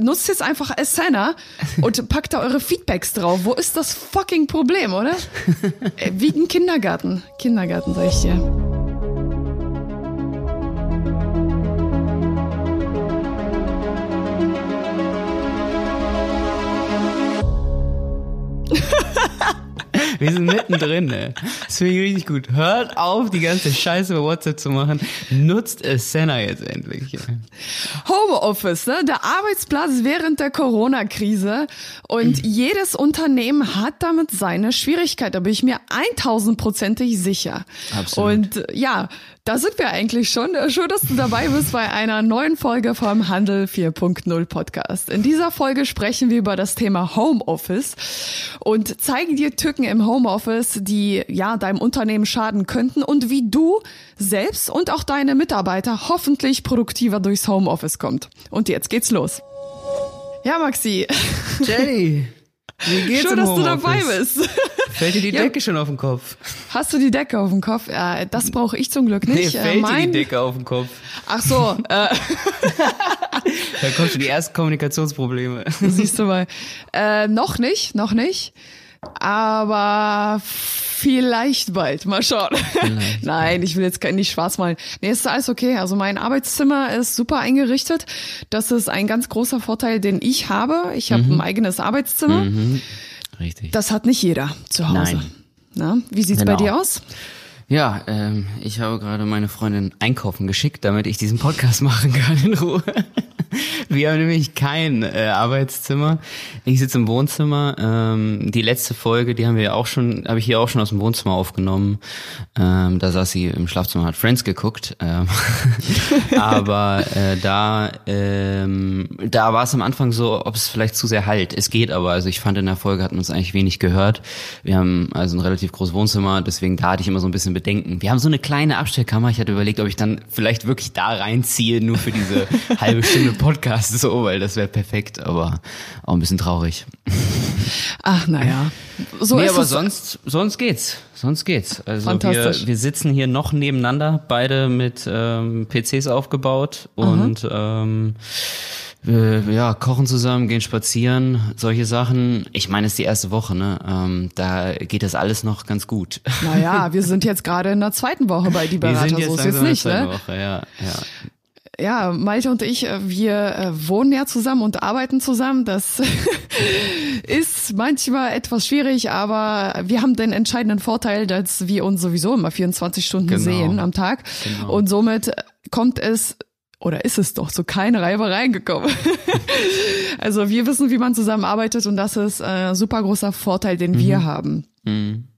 nutzt jetzt einfach Asana und packt da eure Feedbacks drauf. Wo ist das fucking Problem, oder? Äh, Wie ein Kindergarten. Kindergarten, sag ich dir. Wir sind mittendrin, ey. Das finde ich richtig gut. Hört auf, die ganze Scheiße bei WhatsApp zu machen. Nutzt Asana jetzt endlich. ey. Homeoffice, ne? der Arbeitsplatz während der Corona-Krise. Und jedes Unternehmen hat damit seine Schwierigkeit. Da bin ich mir 1000-prozentig sicher. Absolut. Und ja, da sind wir eigentlich schon. Schön, dass du dabei bist bei einer neuen Folge vom Handel 4.0 Podcast. In dieser Folge sprechen wir über das Thema Homeoffice und zeigen dir Tücken im Homeoffice, die ja deinem Unternehmen schaden könnten und wie du selbst und auch deine Mitarbeiter hoffentlich produktiver durchs Homeoffice kommt. Und jetzt geht's los. Ja, Maxi, Jenny, wie geht's schön, dass du dabei bist. Fällt dir die Ja. Decke schon auf den Kopf? Hast du die Decke auf dem Kopf? Ja, das brauche ich zum Glück Nee, nicht. Äh, fällt dir mein- die Decke auf den Kopf? Ach so, äh, Da kommen schon die ersten Kommunikationsprobleme. Siehst du mal. Äh, noch nicht, noch nicht. Aber vielleicht bald. Mal schauen. Nein, ich will jetzt nicht schwarz malen. Nee, ist alles okay. Also mein Arbeitszimmer ist super eingerichtet. Das ist ein ganz großer Vorteil, den ich habe. Ich habe ein eigenes Arbeitszimmer. Richtig. Das hat nicht jeder zu Hause. Nein. Na, wie sieht's bei Genau. dir aus? Ja, ähm, ich habe gerade meine Freundin einkaufen geschickt, damit ich diesen Podcast machen kann in Ruhe. Wir haben nämlich kein äh, Arbeitszimmer. Ich sitze im Wohnzimmer. Ähm, die letzte Folge, die haben wir auch schon, habe ich hier auch schon aus dem Wohnzimmer aufgenommen. Ähm, da saß sie im Schlafzimmer, hat Friends geguckt. Ähm, aber äh, da, ähm, da war es am Anfang so, ob es vielleicht zu sehr halt. Es geht aber. Also ich fand in der Folge hat man es eigentlich wenig gehört. Wir haben also ein relativ großes Wohnzimmer, deswegen da hatte ich immer so ein bisschen Bedenken. Wir haben so eine kleine Abstellkammer. Ich hatte überlegt, ob ich dann vielleicht wirklich da reinziehe, nur für diese halbe Stunde Podcast, so, weil das wäre perfekt, aber auch ein bisschen traurig. Ach, naja. So nee, ist aber es. sonst, sonst geht's. Sonst geht's. Also Fantastisch. wir, wir sitzen hier noch nebeneinander, beide mit ähm, PCs aufgebaut und ähm, ja, kochen zusammen, gehen spazieren, solche Sachen. Ich meine, es ist die erste Woche, ne? Ähm, da geht das alles noch ganz gut. Naja, wir sind jetzt gerade in der zweiten Woche bei die Wir Berater. sind jetzt so ist jetzt nicht, ne? Woche, ja, ja. Ja, Malte und ich, äh, wir äh, wohnen ja zusammen und arbeiten zusammen. Das ist manchmal etwas schwierig, aber wir haben den entscheidenden Vorteil, dass wir uns sowieso immer 24 Stunden Genau. sehen am Tag. Genau. Und somit kommt es oder ist es doch zu keinen Reibereien gekommen. also wir wissen, wie man zusammenarbeitet und das ist ein super großer Vorteil, den wir haben. Mhm.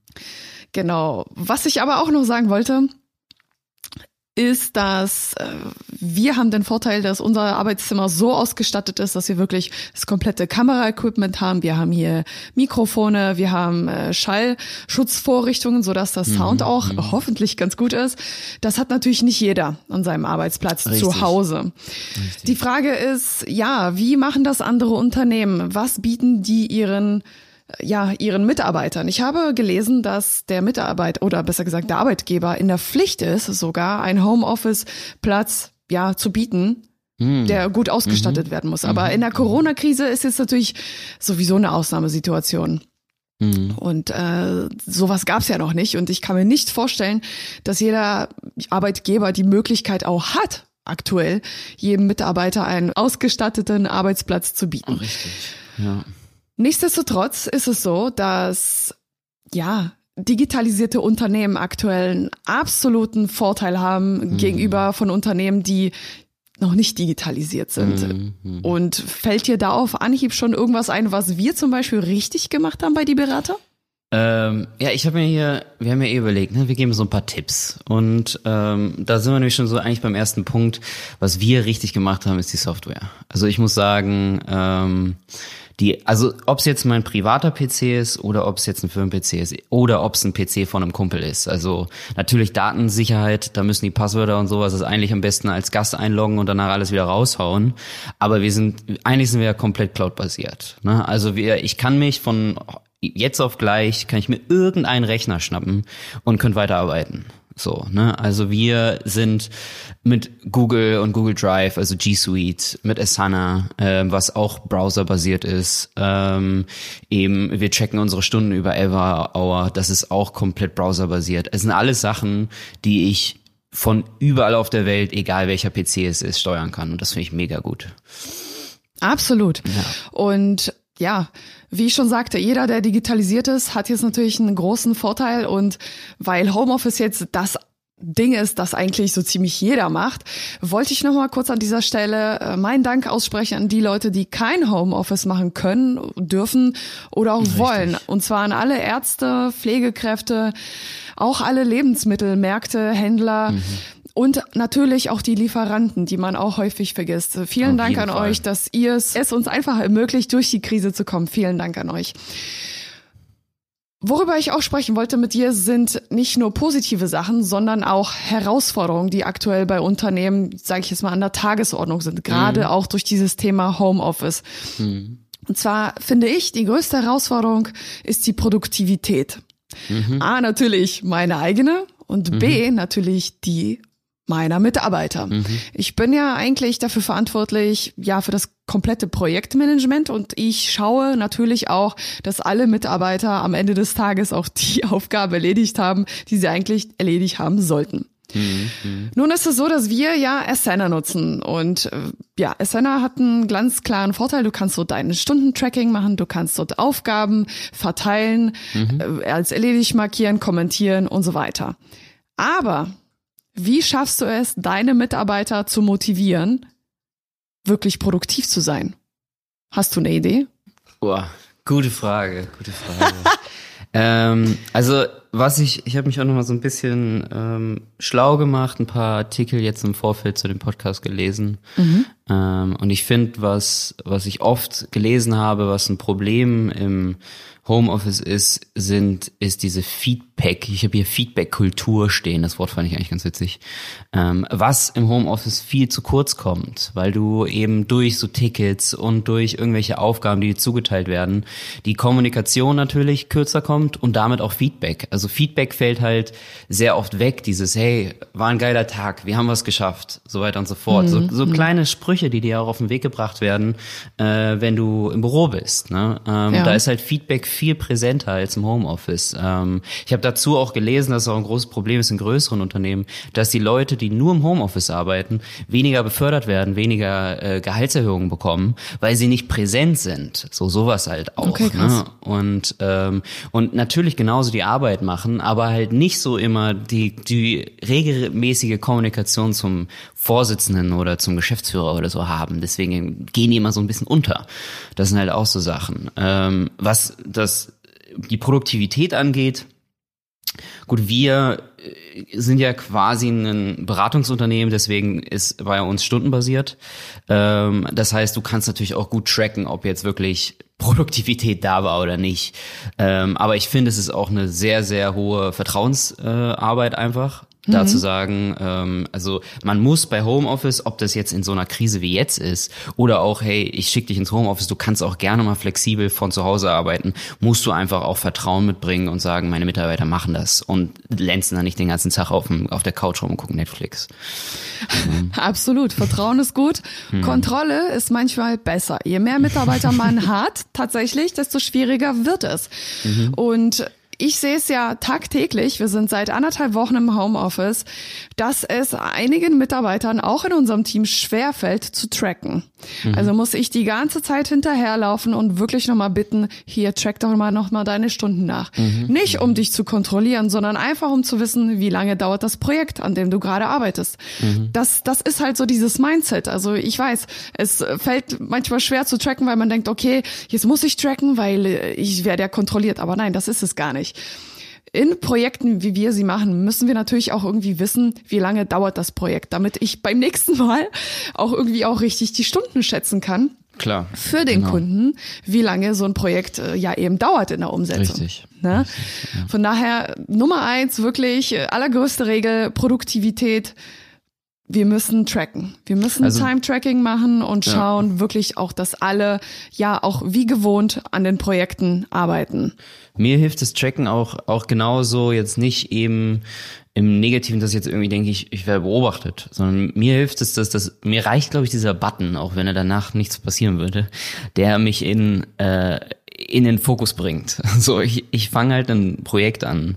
Genau. Was ich aber auch noch sagen wollte, ist, dass äh, wir haben den Vorteil, dass unser Arbeitszimmer so ausgestattet ist, dass wir wirklich das komplette Kameraequipment haben. Wir haben hier Mikrofone, wir haben äh, Schallschutzvorrichtungen, sodass der Sound auch hoffentlich ganz gut ist. Das hat natürlich nicht jeder an seinem Arbeitsplatz zu Richtig. Hause. Die Frage ist, ja, wie machen das andere Unternehmen? Was bieten die ihren ja, ihren Mitarbeitern. Ich habe gelesen, dass der Mitarbeiter oder besser gesagt der Arbeitgeber in der Pflicht ist, sogar einen Homeoffice-Platz ja zu bieten, der gut ausgestattet werden muss. Aber in der Corona-Krise ist jetzt natürlich sowieso eine Ausnahmesituation. Mhm. Und äh, sowas gab's ja noch nicht. Und ich kann mir nicht vorstellen, dass jeder Arbeitgeber die Möglichkeit auch hat, aktuell jedem Mitarbeiter einen ausgestatteten Arbeitsplatz zu bieten. Richtig. Ja. Nichtsdestotrotz ist es so, dass ja digitalisierte Unternehmen aktuell einen absoluten Vorteil haben gegenüber von Unternehmen, die noch nicht digitalisiert sind. Mhm. Und fällt dir da auf Anhieb schon irgendwas ein, was wir zum Beispiel richtig gemacht haben bei die Berater? Ähm, ja, ich habe mir hier, wir haben ja eh überlegt, ne, wir geben so ein paar Tipps. Und ähm, da sind wir nämlich schon so eigentlich beim ersten Punkt. Was wir richtig gemacht haben, ist die Software. Also ich muss sagen, ähm, die, also ob es jetzt mein privater PC ist oder ob es jetzt ein Firmen-PC ist oder ob es ein PC von einem Kumpel ist. Also natürlich Datensicherheit, da müssen die Passwörter und sowas ist eigentlich am besten als Gast einloggen und danach alles wieder raushauen. Aber wir sind, eigentlich sind wir ja komplett Cloud-basiert. Ne? Also wir, ich kann mich von jetzt auf gleich, kann ich mir irgendeinen Rechner schnappen und könnte weiterarbeiten. So, ne? Also wir sind mit Google und Google Drive, also G Suite, mit Asana, äh, was auch browserbasiert ist. Ähm, eben, wir checken unsere Stunden über Everhour, das ist auch komplett browserbasiert. Es sind alles Sachen, die ich von überall auf der Welt, egal welcher PC es ist, steuern kann. Und das finde ich mega gut. Absolut. Ja. Und ja, wie ich schon sagte, jeder, der digitalisiert ist, hat jetzt natürlich einen großen Vorteil und weil Homeoffice jetzt das Ding ist, das eigentlich so ziemlich jeder macht, wollte ich noch mal kurz an dieser Stelle äh, meinen Dank aussprechen an die Leute, die kein Homeoffice machen können, dürfen oder auch Richtig. wollen. Und zwar an alle Ärzte, Pflegekräfte, auch alle Lebensmittelmärkte, Händler. Mhm und natürlich auch die Lieferanten, die man auch häufig vergisst. Vielen Auf Dank an Fall. euch, dass ihr es, es uns einfach ermöglicht, durch die Krise zu kommen. Vielen Dank an euch. Worüber ich auch sprechen wollte mit dir, sind nicht nur positive Sachen, sondern auch Herausforderungen, die aktuell bei Unternehmen, sage ich jetzt mal, an der Tagesordnung sind, gerade mhm. auch durch dieses Thema Homeoffice. Mhm. Und zwar finde ich, die größte Herausforderung ist die Produktivität. Mhm. A, natürlich meine eigene und B, mhm. natürlich die meiner Mitarbeiter. Mhm. Ich bin ja eigentlich dafür verantwortlich, ja, für das komplette Projektmanagement und ich schaue natürlich auch, dass alle Mitarbeiter am Ende des Tages auch die Aufgabe erledigt haben, die sie eigentlich erledigt haben sollten. Mhm. Nun ist es so, dass wir ja Asana nutzen und äh, ja, Asana hat einen ganz klaren Vorteil. Du kannst so deinen Stundentracking machen, du kannst dort Aufgaben verteilen, mhm. äh, als erledigt markieren, kommentieren und so weiter. Aber wie schaffst du es, deine Mitarbeiter zu motivieren, wirklich produktiv zu sein? Hast du eine Idee? Boah, gute Frage, gute Frage. ähm, also was ich, ich habe mich auch noch mal so ein bisschen ähm, schlau gemacht, ein paar Artikel jetzt im Vorfeld zu dem Podcast gelesen. Mhm. Ähm, und ich finde, was, was ich oft gelesen habe, was ein Problem im Homeoffice ist, sind, ist diese Feedback, ich habe hier Feedback-Kultur stehen, das Wort fand ich eigentlich ganz witzig, ähm, was im Homeoffice viel zu kurz kommt, weil du eben durch so Tickets und durch irgendwelche Aufgaben, die dir zugeteilt werden, die Kommunikation natürlich kürzer kommt und damit auch Feedback. Also Feedback fällt halt sehr oft weg, dieses, hey, war ein geiler Tag, wir haben was geschafft, so weiter und so fort. Mhm. So, so mhm. kleine Sprüche, die dir auch auf den Weg gebracht werden, äh, wenn du im Büro bist. Ne? Ähm, ja. Da ist halt Feedback viel präsenter als im Homeoffice. Ähm, ich habe dazu auch gelesen, dass es auch ein großes Problem ist in größeren Unternehmen, dass die Leute, die nur im Homeoffice arbeiten, weniger befördert werden, weniger äh, Gehaltserhöhungen bekommen, weil sie nicht präsent sind. So sowas halt auch. Okay, ne? Und ähm, und natürlich genauso die Arbeit machen, aber halt nicht so immer die die regelmäßige Kommunikation zum Vorsitzenden oder zum Geschäftsführer oder so haben. Deswegen gehen die immer so ein bisschen unter. Das sind halt auch so Sachen. Ähm, was das die Produktivität angeht, gut, wir äh, sind ja quasi ein Beratungsunternehmen, deswegen ist bei uns stundenbasiert. Ähm, das heißt, du kannst natürlich auch gut tracken, ob jetzt wirklich Produktivität da war oder nicht. Ähm, aber ich finde, es ist auch eine sehr, sehr hohe Vertrauensarbeit einfach da zu mhm. sagen, ähm, also man muss bei Homeoffice, ob das jetzt in so einer Krise wie jetzt ist oder auch, hey, ich schicke dich ins Homeoffice, du kannst auch gerne mal flexibel von zu Hause arbeiten, musst du einfach auch Vertrauen mitbringen und sagen, meine Mitarbeiter machen das und länzen dann nicht den ganzen Tag auf, dem, auf der Couch rum und gucken Netflix. Mhm. Absolut, Vertrauen ist gut. Mhm. Kontrolle ist manchmal besser. Je mehr Mitarbeiter man hat, tatsächlich, desto schwieriger wird es. Mhm. Und ich sehe es ja tagtäglich, wir sind seit anderthalb Wochen im Homeoffice, dass es einigen Mitarbeitern auch in unserem Team schwerfällt zu tracken. Mhm. Also muss ich die ganze Zeit hinterherlaufen und wirklich nochmal bitten, hier track doch mal nochmal deine Stunden nach. Mhm. Nicht um dich zu kontrollieren, sondern einfach um zu wissen, wie lange dauert das Projekt, an dem du gerade arbeitest. Mhm. Das, das ist halt so dieses Mindset. Also ich weiß, es fällt manchmal schwer zu tracken, weil man denkt, okay, jetzt muss ich tracken, weil ich werde ja kontrolliert. Aber nein, das ist es gar nicht nicht. In Projekten, wie wir sie machen, müssen wir natürlich auch irgendwie wissen, wie lange dauert das Projekt, damit ich beim nächsten Mal auch irgendwie auch richtig die Stunden schätzen kann. Klar. Für den genau. Kunden, wie lange so ein Projekt äh, ja eben dauert in der Umsetzung. Richtig. Ne? Richtig ja. Von daher Nummer eins wirklich äh, allergrößte Regel Produktivität wir müssen tracken. Wir müssen Also- Time-Tracking machen und Ja. schauen wirklich auch, dass alle ja auch wie gewohnt an den Projekten arbeiten. Mir hilft das Tracken auch, auch genauso jetzt nicht eben im Negativen, dass ich jetzt irgendwie denke, ich, ich werde beobachtet, sondern mir hilft es, dass das, mir reicht, glaube ich, dieser Button, auch wenn er danach nichts passieren würde, der mich in, äh, in den Fokus bringt. So, ich, ich fange halt ein Projekt an.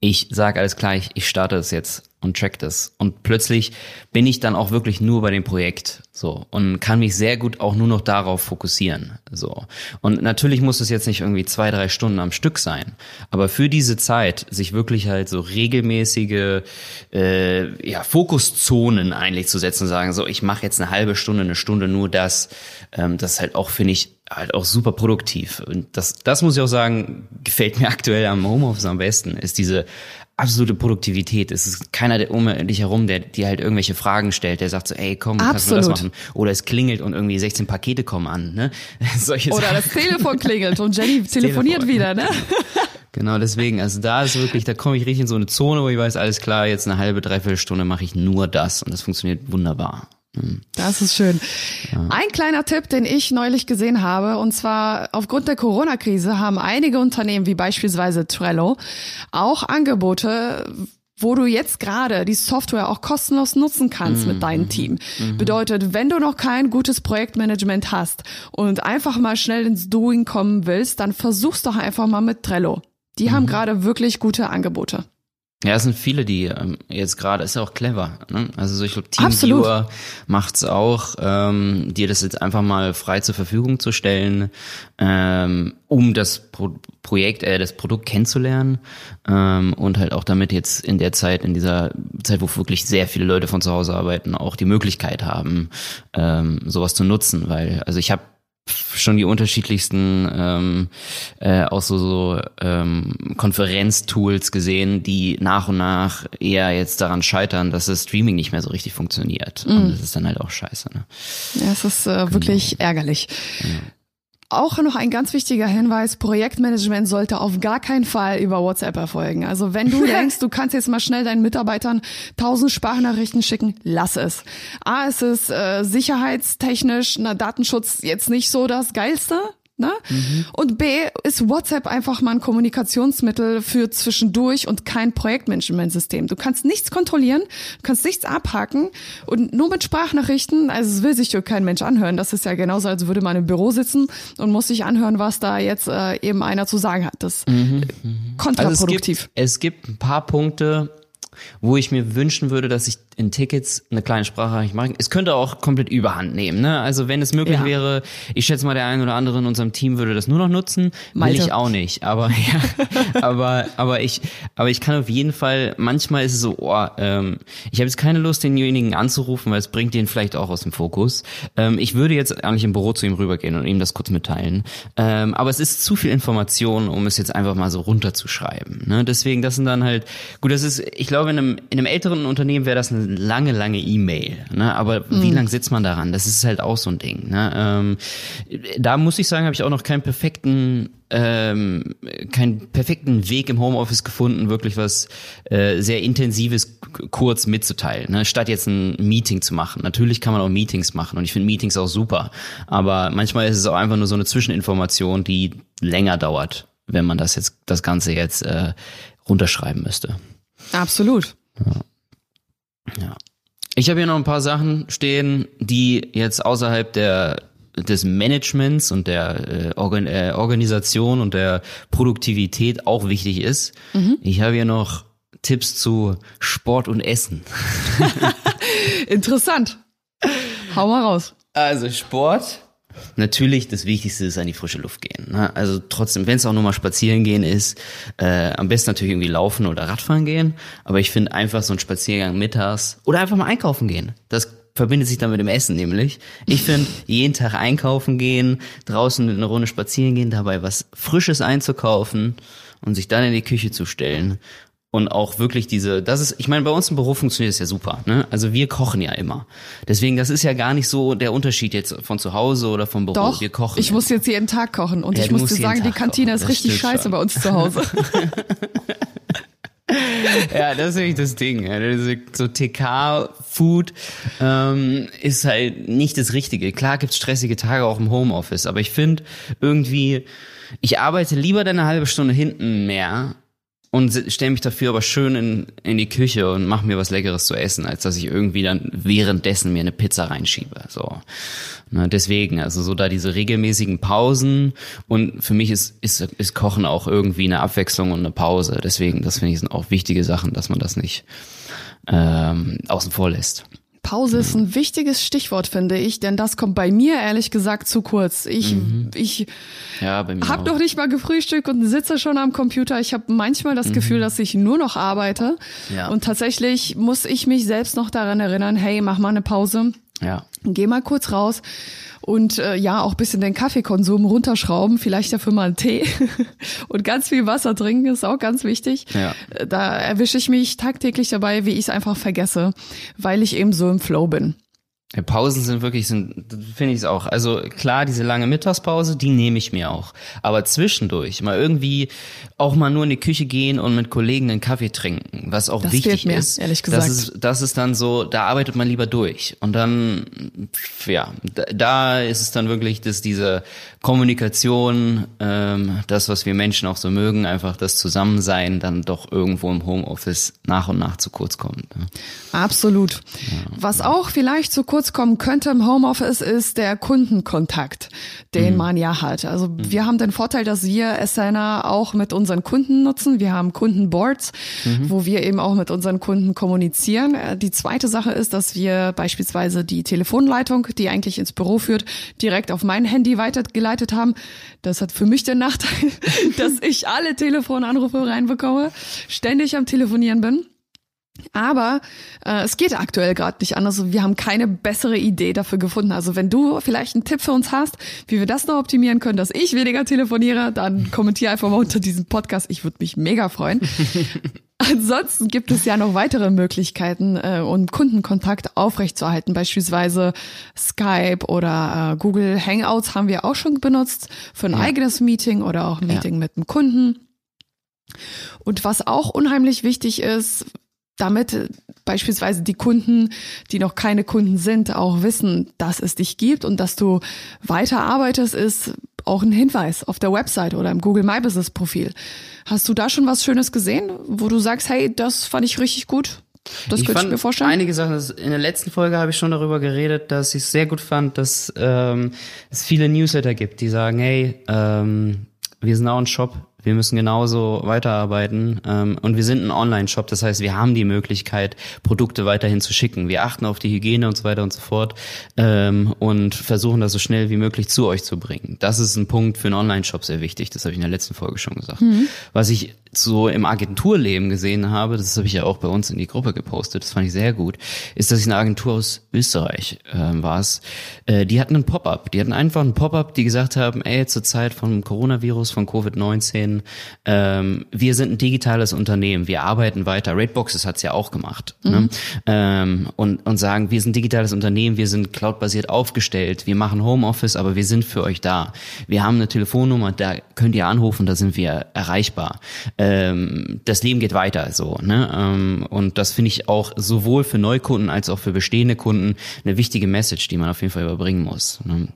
Ich sage alles gleich, ich starte es jetzt und track das. Und plötzlich bin ich dann auch wirklich nur bei dem Projekt. So. Und kann mich sehr gut auch nur noch darauf fokussieren. So. Und natürlich muss es jetzt nicht irgendwie zwei, drei Stunden am Stück sein. Aber für diese Zeit, sich wirklich halt so regelmäßige äh, ja, Fokuszonen eigentlich zu setzen und sagen, so, ich mache jetzt eine halbe Stunde, eine Stunde nur das, ähm, das ist halt auch, finde ich, halt auch super produktiv. Und das, das muss ich auch sagen, gefällt mir aktuell am Homeoffice am besten, ist diese absolute Produktivität. Es ist keiner der um dich herum, der dir halt irgendwelche Fragen stellt, der sagt so, ey, komm, kannst du das Absolut. machen? Oder es klingelt und irgendwie 16 Pakete kommen an, ne? Solche Oder Sachen. das Telefon klingelt und Jenny telefoniert Telefon. wieder, ne? Genau, deswegen, also da ist wirklich, da komme ich richtig in so eine Zone, wo ich weiß, alles klar, jetzt eine halbe, dreiviertel Stunde mache ich nur das und das funktioniert wunderbar. Das ist schön. Ein kleiner Tipp, den ich neulich gesehen habe, und zwar aufgrund der Corona-Krise haben einige Unternehmen, wie beispielsweise Trello, auch Angebote, wo du jetzt gerade die Software auch kostenlos nutzen kannst mit deinem Team. Bedeutet, wenn du noch kein gutes Projektmanagement hast und einfach mal schnell ins Doing kommen willst, dann versuch's doch einfach mal mit Trello. Die haben gerade wirklich gute Angebote. Ja, es sind viele, die ähm, jetzt gerade, ist ja auch clever. Ne? Also so, ich glaube. TeamViewer macht's auch, ähm, dir das jetzt einfach mal frei zur Verfügung zu stellen, ähm, um das Pro Projekt, äh, das Produkt kennenzulernen ähm, und halt auch damit jetzt in der Zeit, in dieser Zeit, wo wirklich sehr viele Leute von zu Hause arbeiten, auch die Möglichkeit haben, ähm, sowas zu nutzen. Weil, also ich habe schon die unterschiedlichsten ähm, äh, auch so, so ähm, Konferenztools gesehen, die nach und nach eher jetzt daran scheitern, dass das Streaming nicht mehr so richtig funktioniert. Und das ist dann halt auch scheiße. Ne? Ja, es ist äh, wirklich ärgerlich. Auch noch ein ganz wichtiger Hinweis, Projektmanagement sollte auf gar keinen Fall über WhatsApp erfolgen. Also wenn du denkst, du kannst jetzt mal schnell deinen Mitarbeitern tausend Sprachnachrichten schicken, lass es. A, es ist äh, sicherheitstechnisch, na, Datenschutz jetzt nicht so das Geilste. Ne? Und B ist WhatsApp einfach mal ein Kommunikationsmittel für zwischendurch und kein Projektmanagementsystem. Du kannst nichts kontrollieren, du kannst nichts abhaken und nur mit Sprachnachrichten, also es will sich dir kein Mensch anhören. Das ist ja genauso, als würde man im Büro sitzen und muss sich anhören, was da jetzt äh, eben einer zu sagen hat. Das ist Also es kontraproduktiv. gibt, es gibt ein paar Punkte, wo ich mir wünschen würde, dass ich in Tickets eine kleine Sprache machen. Es könnte auch komplett Überhand nehmen. Ne? Also wenn es möglich Ja. wäre, ich schätze mal, der ein oder andere in unserem Team würde das nur noch nutzen. Will Malte. ich auch nicht. Aber ja, aber aber ich aber ich kann auf jeden Fall. Manchmal ist es so, oh, ähm, ich habe jetzt keine Lust, denjenigen anzurufen, weil es bringt den vielleicht auch aus dem Fokus. Ähm, ich würde jetzt eigentlich im Büro zu ihm rübergehen und ihm das kurz mitteilen. Ähm, aber es ist zu viel Information, um es jetzt einfach mal so runterzuschreiben. Ne? Deswegen, das sind dann halt gut. Das ist, ich glaube, in einem in einem älteren Unternehmen wäre das eine lange, lange E-Mail. Ne? Aber wie lange sitzt man daran? Das ist halt auch so ein Ding. Ne? Ähm, da muss ich sagen, habe ich auch noch keinen perfekten ähm, keinen perfekten Weg im Homeoffice gefunden, wirklich was äh, sehr intensives kurz mitzuteilen, ne? statt jetzt ein Meeting zu machen. Natürlich kann man auch Meetings machen und ich finde Meetings auch super, aber manchmal ist es auch einfach nur so eine Zwischeninformation, die länger dauert, wenn man das jetzt das Ganze jetzt äh, runterschreiben müsste. Absolut. Ja. Ich habe hier noch ein paar Sachen stehen, die jetzt außerhalb der des Managements und der äh, Organ äh, Organisation und der Produktivität auch wichtig ist. Ich habe hier noch Tipps zu Sport und Essen. Interessant. Hau mal raus. Also Sport. Natürlich, das Wichtigste ist an die frische Luft gehen. Ne? Also trotzdem, wenn es auch nur mal spazieren gehen ist, äh, am besten natürlich irgendwie laufen oder Radfahren gehen. Aber ich finde einfach so ein Spaziergang mittags oder einfach mal einkaufen gehen. Das verbindet sich dann mit dem Essen nämlich. Ich finde, jeden Tag einkaufen gehen, draußen eine Runde spazieren gehen, dabei was Frisches einzukaufen und sich dann in die Küche zu stellen und auch wirklich diese, das ist, ich meine, bei uns im Büro funktioniert es ja super, ne? Also wir kochen ja immer. Deswegen, das ist ja gar nicht so der Unterschied jetzt von zu Hause oder vom Büro. Doch, wir kochen. ich ja. muss jetzt jeden Tag kochen und Ja, ich muss dir sagen, die Kantine kochen, ist das richtig scheiße schon. bei uns zu Hause. Ja, das ist nämlich das Ding. So TK Food, ähm, ist halt nicht das Richtige. Klar gibt's stressige Tage auch im Homeoffice, aber ich finde irgendwie, ich arbeite lieber dann eine halbe Stunde hinten mehr und stelle mich dafür aber schön in, in die Küche und mache mir was Leckeres zu essen, als dass ich irgendwie dann währenddessen mir eine Pizza reinschiebe. So. Na, deswegen, also so da diese regelmäßigen Pausen und für mich ist, ist, ist Kochen auch irgendwie eine Abwechslung und eine Pause. Deswegen, das finde ich sind auch wichtige Sachen, dass man das nicht ähm, außen vor lässt. Pause ist ein wichtiges Stichwort, finde ich, denn das kommt bei mir ehrlich gesagt zu kurz. Ich, mhm. ich ja, habe noch nicht mal gefrühstückt und sitze schon am Computer. Ich habe manchmal das mhm. Gefühl, dass ich nur noch arbeite. Ja. Und tatsächlich muss ich mich selbst noch daran erinnern, hey, mach mal eine Pause. Ja. Geh mal kurz raus und äh, ja, auch bisschen den Kaffeekonsum runterschrauben, vielleicht dafür mal einen Tee und ganz viel Wasser trinken, ist auch ganz wichtig. Ja. Da erwische ich mich tagtäglich dabei, wie ich es einfach vergesse, weil ich eben so im Flow bin. Pausen sind wirklich, sind, finde ich es auch. Also klar, diese lange Mittagspause, die nehme ich mir auch. Aber zwischendurch mal irgendwie auch mal nur in die Küche gehen und mit Kollegen einen Kaffee trinken, was auch das wichtig mir, ist. Ehrlich gesagt. Das ist, das ist dann so, da arbeitet man lieber durch. Und dann, ja, da ist es dann wirklich, dass diese Kommunikation, ähm, das, was wir Menschen auch so mögen, einfach das Zusammensein dann doch irgendwo im Homeoffice nach und nach zu kurz kommt. Ne? Absolut. Ja. Was auch vielleicht zu kurz kurz kommen könnte im Homeoffice, ist der Kundenkontakt, den mhm. man ja hat. Also mhm. wir haben den Vorteil, dass wir Asana auch mit unseren Kunden nutzen. Wir haben Kundenboards, mhm. wo wir eben auch mit unseren Kunden kommunizieren. Äh, die zweite Sache ist, dass wir beispielsweise die Telefonleitung, die eigentlich ins Büro führt, direkt auf mein Handy weitergeleitet haben. Das hat für mich den Nachteil, dass ich alle Telefonanrufe reinbekomme, ständig am Telefonieren bin. Aber äh, es geht aktuell gerade nicht anders. Wir haben keine bessere Idee dafür gefunden. Also wenn du vielleicht einen Tipp für uns hast, wie wir das noch optimieren können, dass ich weniger telefoniere, dann kommentier einfach mal unter diesem Podcast. Ich würde mich mega freuen. Ansonsten gibt es ja noch weitere Möglichkeiten, äh, um Kundenkontakt aufrechtzuerhalten. Beispielsweise Skype oder äh, Google Hangouts haben wir auch schon benutzt für ein ja. eigenes Meeting oder auch ein Meeting ja. mit einem Kunden. Und was auch unheimlich wichtig ist, damit äh, beispielsweise die Kunden, die noch keine Kunden sind, auch wissen, dass es dich gibt und dass du weiter arbeitest, ist auch ein Hinweis auf der Website oder im Google My Business Profil. Hast du da schon was Schönes gesehen, wo du sagst, hey, das fand ich richtig gut? Das ich könnte ich mir vorstellen. Einige Sachen, in der letzten Folge habe ich schon darüber geredet, dass ich es sehr gut fand, dass ähm, es viele Newsletter gibt, die sagen, hey, ähm, wir sind auch ein Shop, wir müssen genauso weiterarbeiten ähm, und wir sind ein Online-Shop, das heißt, wir haben die Möglichkeit, Produkte weiterhin zu schicken. Wir achten auf die Hygiene und so weiter und so fort ähm, und versuchen das so schnell wie möglich zu euch zu bringen. Das ist ein Punkt für einen Online-Shop sehr wichtig, das habe ich in der letzten Folge schon gesagt. Mhm. Was ich so im Agenturleben gesehen habe, das habe ich ja auch bei uns in die Gruppe gepostet, das fand ich sehr gut, ist, dass ich eine Agentur aus Österreich äh, war es. Äh, die hatten ein Pop-up, die hatten einfach ein Pop-up, die gesagt haben, ey, zur Zeit vom Coronavirus, von Covid-19, ähm, wir sind ein digitales Unternehmen, wir arbeiten weiter. Raidboxes hat's ja auch gemacht. Ne? Mhm. Ne? Ähm, und, und sagen, wir sind ein digitales Unternehmen, wir sind cloudbasiert aufgestellt, wir machen Homeoffice, aber wir sind für euch da. Wir haben eine Telefonnummer, da könnt ihr anrufen, da sind wir erreichbar ähm, das Leben geht weiter so. Ne? Ähm, und das finde ich auch sowohl für Neukunden als auch für bestehende Kunden eine wichtige Message, die man auf jeden Fall überbringen muss. Ne?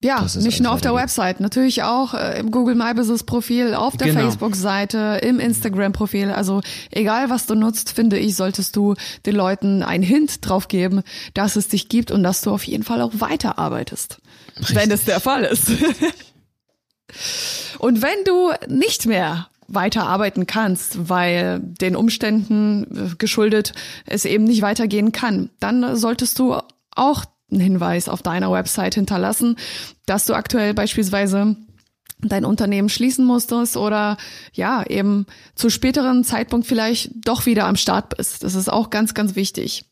Ja, nicht nur auf der Website, natürlich auch äh, im Google My Business Profil, auf der genau. Facebook-Seite, im Instagram-Profil. Also egal, was du nutzt, finde ich, solltest du den Leuten einen Hint drauf geben, dass es dich gibt und dass du auf jeden Fall auch weiterarbeitest, Richtig. wenn es der Fall ist. Und wenn du nicht mehr weiterarbeiten kannst, weil den Umständen äh, geschuldet es eben nicht weitergehen kann, dann solltest du auch einen Hinweis auf deiner Website hinterlassen, dass du aktuell beispielsweise dein Unternehmen schließen musstest oder ja, eben zu späteren Zeitpunkt vielleicht doch wieder am Start bist. Das ist auch ganz, ganz wichtig.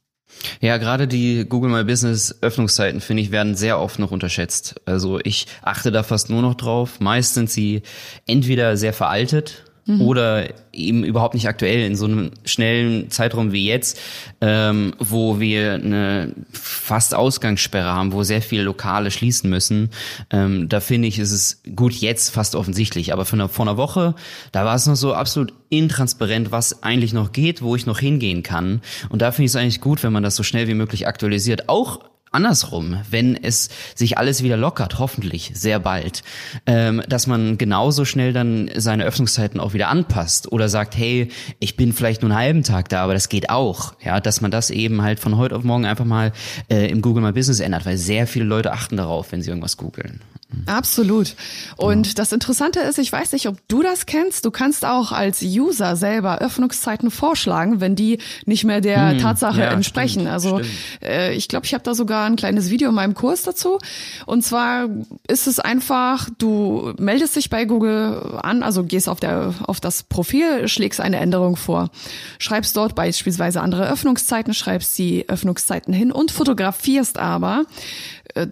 Ja, gerade die Google My Business Öffnungszeiten, finde ich, werden sehr oft noch unterschätzt. Also ich achte da fast nur noch drauf. Meist sind sie entweder sehr veraltet mhm. oder eben überhaupt nicht aktuell in so einem schnellen Zeitraum wie jetzt, ähm, wo wir eine fast Ausgangssperre haben, wo sehr viele Lokale schließen müssen. Ähm, da finde ich, ist es gut jetzt fast offensichtlich, aber vor einer, vor einer Woche, da war es noch so absolut intransparent, was eigentlich noch geht, wo ich noch hingehen kann. Und da finde ich es eigentlich gut, wenn man das so schnell wie möglich aktualisiert. Auch andersrum, wenn es sich alles wieder lockert, hoffentlich sehr bald, ähm, dass man genauso schnell dann seine Öffnungszeiten auch wieder anpasst oder sagt, hey, ich bin vielleicht nur einen halben Tag da, aber das geht auch, ja, dass man das eben halt von heute auf morgen einfach mal äh, im Google My Business ändert, weil sehr viele Leute achten darauf, wenn sie irgendwas googeln. Absolut. Und ja. das Interessante ist, ich weiß nicht, ob du das kennst, du kannst auch als User selber Öffnungszeiten vorschlagen, wenn die nicht mehr der hm, Tatsache ja, entsprechen. Stimmt, also stimmt. Äh, ich glaube, ich habe da sogar ein kleines Video in meinem Kurs dazu. Und zwar ist es einfach, du meldest dich bei Google an, also gehst auf, der, auf das Profil, schlägst eine Änderung vor, schreibst dort beispielsweise andere Öffnungszeiten, schreibst die Öffnungszeiten hin und fotografierst aber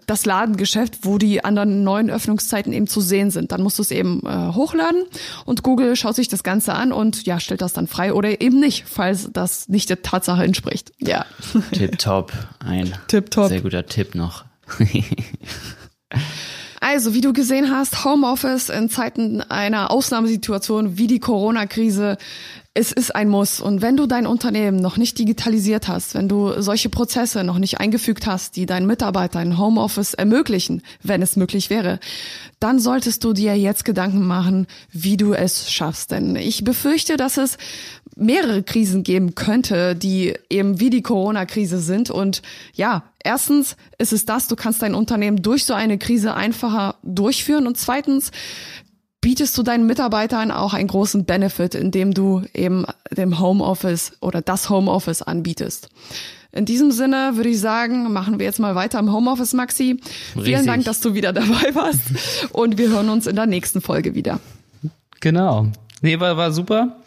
das Ladengeschäft, wo die anderen neuen Öffnungszeiten eben zu sehen sind. Dann musst du es eben äh, hochladen und Google schaut sich das Ganze an und ja, stellt das dann frei oder eben nicht, falls das nicht der Tatsache entspricht. Ja. Tipptopp. Ein Tipptopp. sehr guter Tipp noch. Also, wie du gesehen hast, Homeoffice in Zeiten einer Ausnahmesituation wie die Corona-Krise es ist ein Muss. Und wenn du dein Unternehmen noch nicht digitalisiert hast, wenn du solche Prozesse noch nicht eingefügt hast, die deinen Mitarbeitern Homeoffice ermöglichen, wenn es möglich wäre, dann solltest du dir jetzt Gedanken machen, wie du es schaffst. Denn ich befürchte, dass es mehrere Krisen geben könnte, die eben wie die Corona-Krise sind. Und ja, erstens ist es das, du kannst dein Unternehmen durch so eine Krise einfacher durchführen. Und zweitens, bietest du deinen Mitarbeitern auch einen großen Benefit, indem du eben dem Homeoffice oder das Homeoffice anbietest. In diesem Sinne würde ich sagen, machen wir jetzt mal weiter im Homeoffice, Maxi. Richtig. Vielen Dank, dass du wieder dabei warst und wir hören uns in der nächsten Folge wieder. Genau. Nee, war, war super.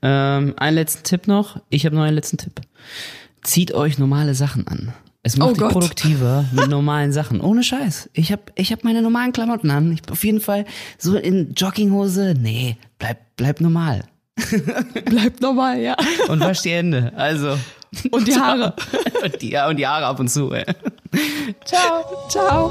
Ähm, einen letzten Tipp noch. Ich habe noch einen letzten Tipp. Zieht euch normale Sachen an. Es macht oh dich produktiver mit normalen Sachen. Ohne Scheiß. Ich hab, ich hab meine normalen Klamotten an. Ich auf jeden Fall so in Jogginghose. Nee, bleib, bleib normal. bleib normal, ja. Und wasch die Hände. Also. Und die Haare. und, die, und die Haare ab und zu. Ey. Ciao. Ciao.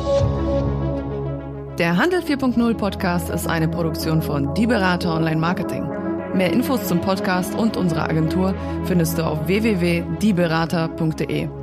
Der Handel 4.0 Podcast ist eine Produktion von Die Berater Online Marketing. Mehr Infos zum Podcast und unserer Agentur findest du auf www.dieberater.de.